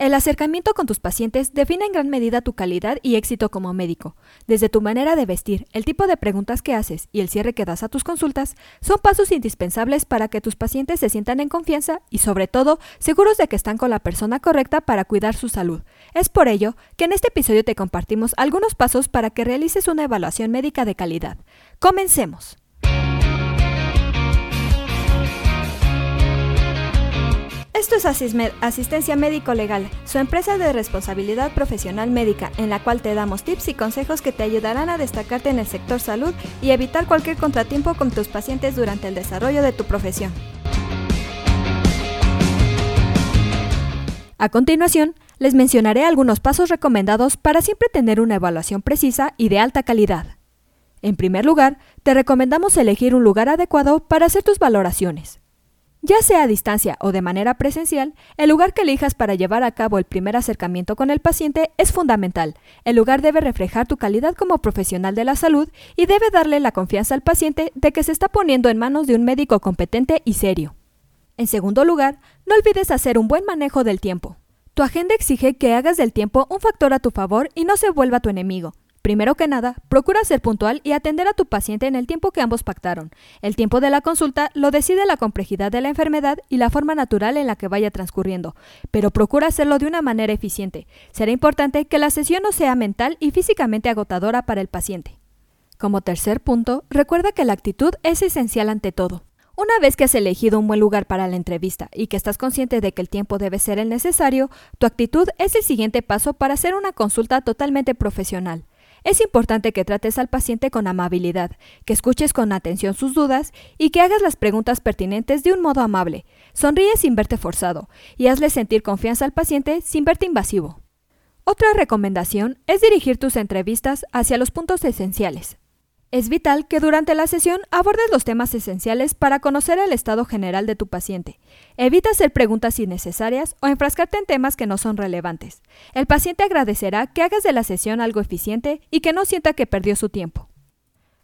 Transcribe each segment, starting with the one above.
El acercamiento con tus pacientes define en gran medida tu calidad y éxito como médico. Desde tu manera de vestir, el tipo de preguntas que haces y el cierre que das a tus consultas son pasos indispensables para que tus pacientes se sientan en confianza y sobre todo seguros de que están con la persona correcta para cuidar su salud. Es por ello que en este episodio te compartimos algunos pasos para que realices una evaluación médica de calidad. Comencemos. Esto es Asistencia Médico Legal, su empresa de responsabilidad profesional médica, en la cual te damos tips y consejos que te ayudarán a destacarte en el sector salud y evitar cualquier contratiempo con tus pacientes durante el desarrollo de tu profesión. A continuación, les mencionaré algunos pasos recomendados para siempre tener una evaluación precisa y de alta calidad. En primer lugar, te recomendamos elegir un lugar adecuado para hacer tus valoraciones. Ya sea a distancia o de manera presencial, el lugar que elijas para llevar a cabo el primer acercamiento con el paciente es fundamental. El lugar debe reflejar tu calidad como profesional de la salud y debe darle la confianza al paciente de que se está poniendo en manos de un médico competente y serio. En segundo lugar, no olvides hacer un buen manejo del tiempo. Tu agenda exige que hagas del tiempo un factor a tu favor y no se vuelva tu enemigo. Primero que nada, procura ser puntual y atender a tu paciente en el tiempo que ambos pactaron. El tiempo de la consulta lo decide la complejidad de la enfermedad y la forma natural en la que vaya transcurriendo, pero procura hacerlo de una manera eficiente. Será importante que la sesión no sea mental y físicamente agotadora para el paciente. Como tercer punto, recuerda que la actitud es esencial ante todo. Una vez que has elegido un buen lugar para la entrevista y que estás consciente de que el tiempo debe ser el necesario, tu actitud es el siguiente paso para hacer una consulta totalmente profesional. Es importante que trates al paciente con amabilidad, que escuches con atención sus dudas y que hagas las preguntas pertinentes de un modo amable. Sonríe sin verte forzado y hazle sentir confianza al paciente sin verte invasivo. Otra recomendación es dirigir tus entrevistas hacia los puntos esenciales. Es vital que durante la sesión abordes los temas esenciales para conocer el estado general de tu paciente. Evita hacer preguntas innecesarias o enfrascarte en temas que no son relevantes. El paciente agradecerá que hagas de la sesión algo eficiente y que no sienta que perdió su tiempo.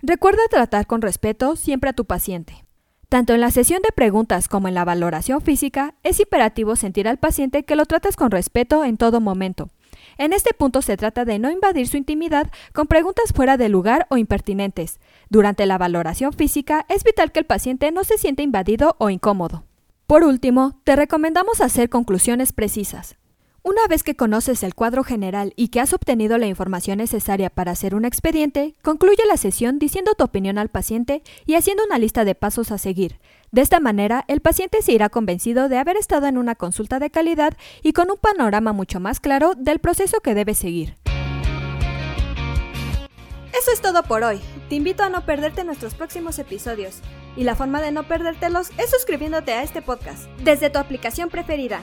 Recuerda tratar con respeto siempre a tu paciente. Tanto en la sesión de preguntas como en la valoración física, es imperativo sentir al paciente que lo tratas con respeto en todo momento. En este punto se trata de no invadir su intimidad con preguntas fuera de lugar o impertinentes. Durante la valoración física es vital que el paciente no se sienta invadido o incómodo. Por último, te recomendamos hacer conclusiones precisas. Una vez que conoces el cuadro general y que has obtenido la información necesaria para hacer un expediente, concluye la sesión diciendo tu opinión al paciente y haciendo una lista de pasos a seguir. De esta manera, el paciente se irá convencido de haber estado en una consulta de calidad y con un panorama mucho más claro del proceso que debe seguir. Eso es todo por hoy. Te invito a no perderte nuestros próximos episodios. Y la forma de no perdértelos es suscribiéndote a este podcast desde tu aplicación preferida.